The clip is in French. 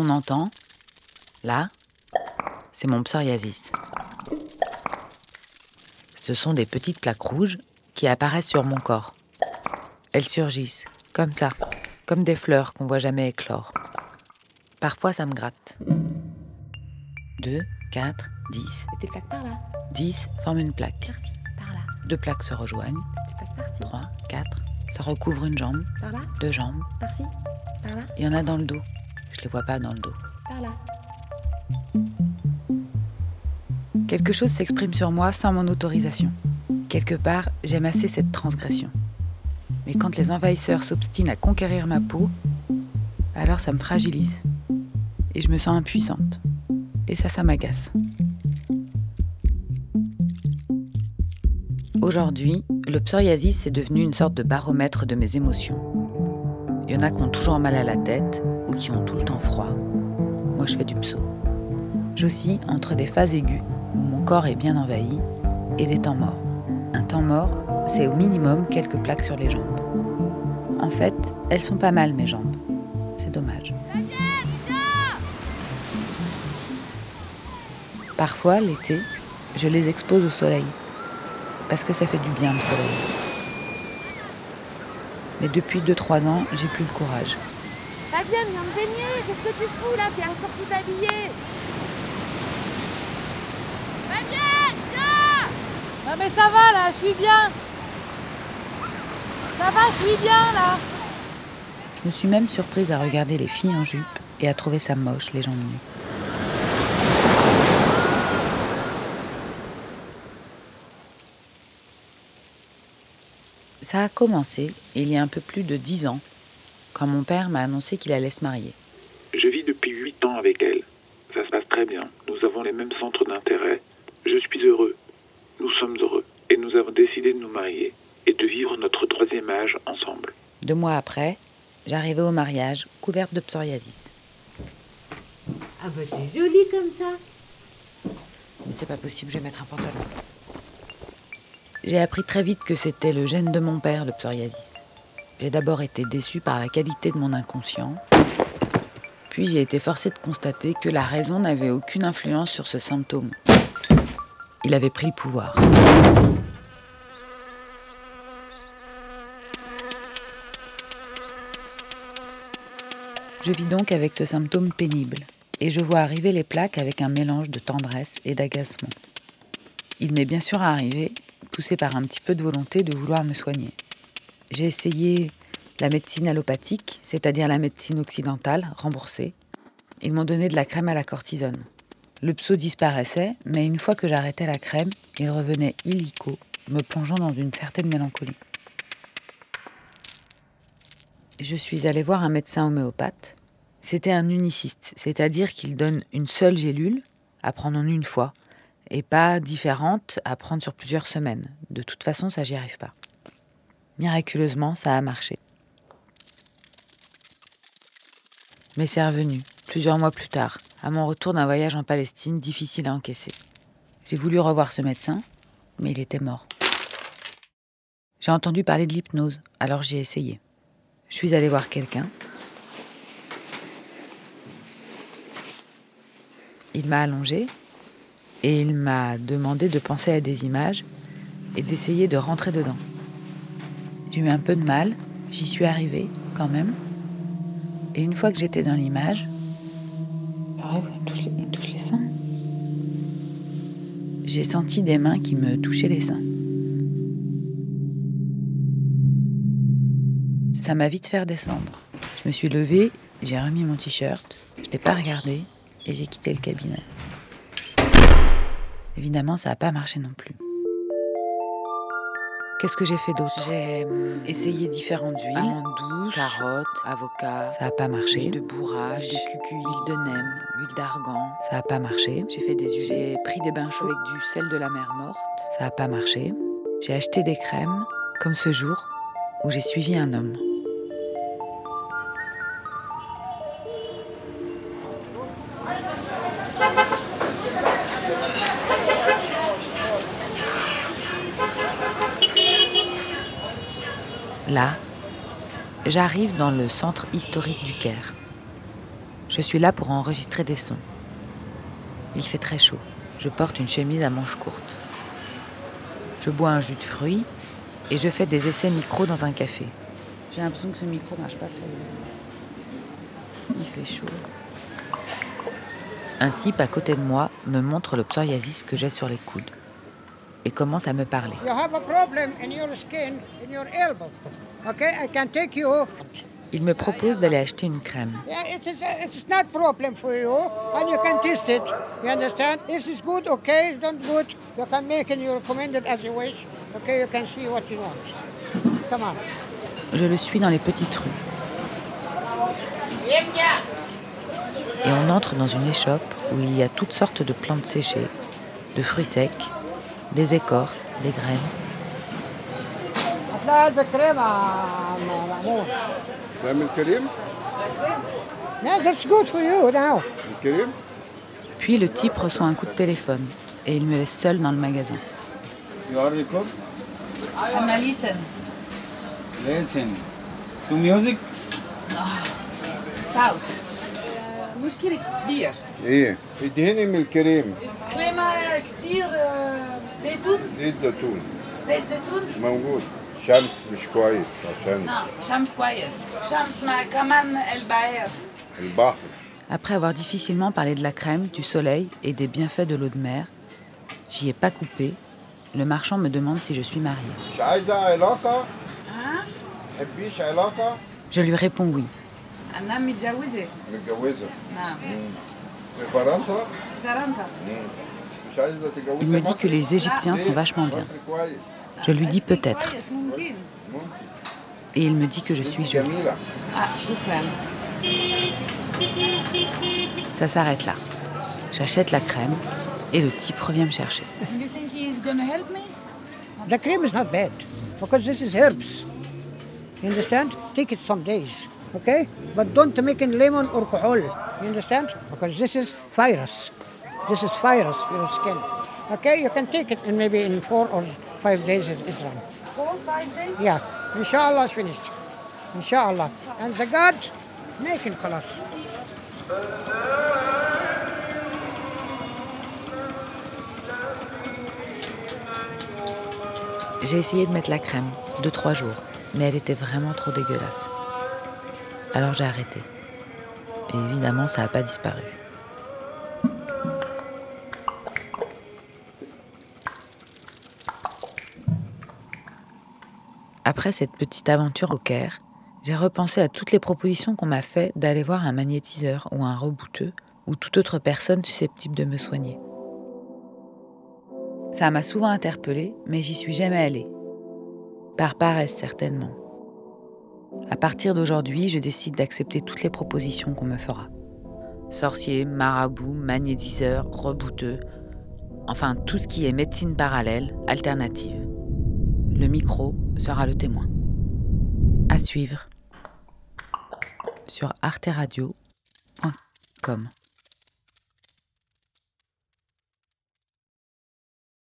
qu'on entend, là, c'est mon psoriasis. Ce sont des petites plaques rouges qui apparaissent sur mon corps. Elles surgissent, comme ça, comme des fleurs qu'on voit jamais éclore. Parfois, ça me gratte. 2, 4, 10. Des plaques par là. 10 forment une plaque. Par-ci, par là. Deux plaques se rejoignent. Des plaques par-ci. 3, 4. Ça recouvre une jambe, Par là. deux jambes. Par-ci. Par là. Il y en a dans le dos. Je les vois pas dans le dos. Par là. Quelque chose s'exprime sur moi sans mon autorisation. Quelque part, j'aime assez cette transgression. Mais quand les envahisseurs s'obstinent à conquérir ma peau, alors ça me fragilise. Et je me sens impuissante. Et ça, ça m'agace. Aujourd'hui, le psoriasis est devenu une sorte de baromètre de mes émotions. Il y en a qui ont toujours mal à la tête qui ont tout le temps froid. Moi, je fais du pso. J'oscille entre des phases aiguës où mon corps est bien envahi et des temps morts. Un temps mort, c'est au minimum quelques plaques sur les jambes. En fait, elles sont pas mal mes jambes. C'est dommage. Parfois, l'été, je les expose au soleil. Parce que ça fait du bien le soleil. Mais depuis 2-3 ans, j'ai plus le courage. Fabienne, viens me baigner. Qu'est-ce que tu fous là? T'es encore tout habillée. Non mais ça va là, je suis bien. Ça va, je suis bien là. Je me suis même surprise à regarder les filles en jupe et à trouver ça moche, les jambes nues. Ça a commencé il y a un peu plus de dix ans, quand mon père m'a annoncé qu'il allait se marier. Je vis depuis huit ans avec elle. Ça se passe très bien. Nous avons les mêmes centres d'intérêt. Je suis heureux. Nous sommes heureux. Et nous avons décidé de nous marier et de vivre notre troisième âge ensemble. Deux mois après, j'arrivais au mariage couverte de psoriasis. Ah bah c'est joli comme ça. Mais c'est pas possible, je vais mettre un pantalon. J'ai appris très vite que c'était le gène de mon père, le psoriasis. J'ai d'abord été déçue par la qualité de mon inconscient, puis j'ai été forcée de constater que la raison n'avait aucune influence sur ce symptôme. Il avait pris le pouvoir. Je vis donc avec ce symptôme pénible, et je vois arriver les plaques avec un mélange de tendresse et d'agacement. Il m'est bien sûr arrivé, poussé par un petit peu de volonté, de vouloir me soigner. J'ai essayé la médecine allopathique, c'est-à-dire la médecine occidentale, remboursée. Ils m'ont donné de la crème à la cortisone. Le pso disparaissait, mais une fois que j'arrêtais la crème, il revenait illico, me plongeant dans une certaine mélancolie. Je suis allée voir un médecin homéopathe. C'était un uniciste, c'est-à-dire qu'il donne une seule gélule à prendre en une fois, et pas différente à prendre sur plusieurs semaines. De toute façon, ça, j'y arrive pas. Miraculeusement, ça a marché. Mais c'est revenu, plusieurs mois plus tard, à mon retour d'un voyage en Palestine difficile à encaisser. J'ai voulu revoir ce médecin, mais il était mort. J'ai entendu parler de l'hypnose, alors j'ai essayé. Je suis allée voir quelqu'un. Il m'a allongé et il m'a demandé de penser à des images et d'essayer de rentrer dedans. J'ai eu un peu de mal, j'y suis arrivée quand même. Et une fois que j'étais dans l'image, pareil, il me touche les, il me touche les seins. J'ai senti des mains qui me touchaient les seins. Ça m'a vite fait descendre. Je me suis levée, j'ai remis mon t-shirt, je ne l'ai pas regardé et j'ai quitté le cabinet. Évidemment, ça n'a pas marché non plus. Qu'est-ce que j'ai fait d'autre? J'ai hum, essayé différentes huiles. Amandes douces, carottes, avocat. Ça n'a pas marché. Huile de bourrage, huile de cucuy, huile de nem, huile d'argan. Ça n'a pas marché. J'ai fait des huiles. J'ai pris des bains chauds avec du sel de la mer morte. Ça n'a pas marché. J'ai acheté des crèmes, comme ce jour où j'ai suivi un homme. Là, j'arrive dans le centre historique du Caire. Je suis là pour enregistrer des sons. Il fait très chaud. Je porte une chemise à manches courtes. Je bois un jus de fruits et je fais des essais micro dans un café. J'ai l'impression que ce micro marche pas très bien. Il fait chaud. Un type à côté de moi me montre le psoriasis que j'ai sur les coudes et commence à me parler. Il me propose d'aller acheter une crème. Je le suis dans les petites rues. Et on entre dans une échoppe où il y a toutes sortes de plantes séchées, de fruits secs, des écorces, des graines. هتلاقي قلب الكريم يا مأمون. نعمل كريم Yeah, that's good for you now. الكريم Puis le type reçoit un coup de téléphone et il me laisse seul dans le magasin. You are record? Anna, listen. Listen. To music? South. مشكلة كبير ايه ادهني من الكريم كلمة كتير زيتون زيت زيتون زيت زيتون موجود شمس مش كويس عشان شمس كويس شمس مع كمان البعير البحر Après avoir difficilement parlé de la crème, du soleil et des bienfaits de l'eau de mer, j'y ai pas coupé. Le marchand me demande si je suis mariée. مش عايزة علاقة تحبيش علاقة Je lui réponds oui. Il me dit que les Égyptiens sont vachement bien. Je lui dis peut-être. Et il me dit que je suis jolie. Ça s'arrête là. J'achète la crème et le type revient me chercher. La crème is not bad because this is herbs. You understand? Take it some days, okay? But don't make in lemon or alcohol. You understand? Because this is virus. This is virus for your skin. Okay, you can take it and maybe in four or five days it is run. Four, five days? Yeah. Inshallah it's finished. Inshallah. And the gods make it khalas. J'ai essayé de mettre la crème, deux, trois jours, mais elle était vraiment trop dégueulasse. Alors j'ai arrêté. Et évidemment, ça n'a pas disparu. Après cette petite aventure au Caire, j'ai repensé à toutes les propositions qu'on m'a fait d'aller voir un magnétiseur ou un rebouteux ou toute autre personne susceptible de me soigner. Ça m'a souvent interpellée, mais j'y suis jamais allée. Par paresse, certainement. À partir d'aujourd'hui, je décide d'accepter toutes les propositions qu'on me fera. Sorcier, marabout, magnétiseur, rebouteux, enfin tout ce qui est médecine parallèle, alternative. Le micro sera le témoin. À suivre sur arteradio.com.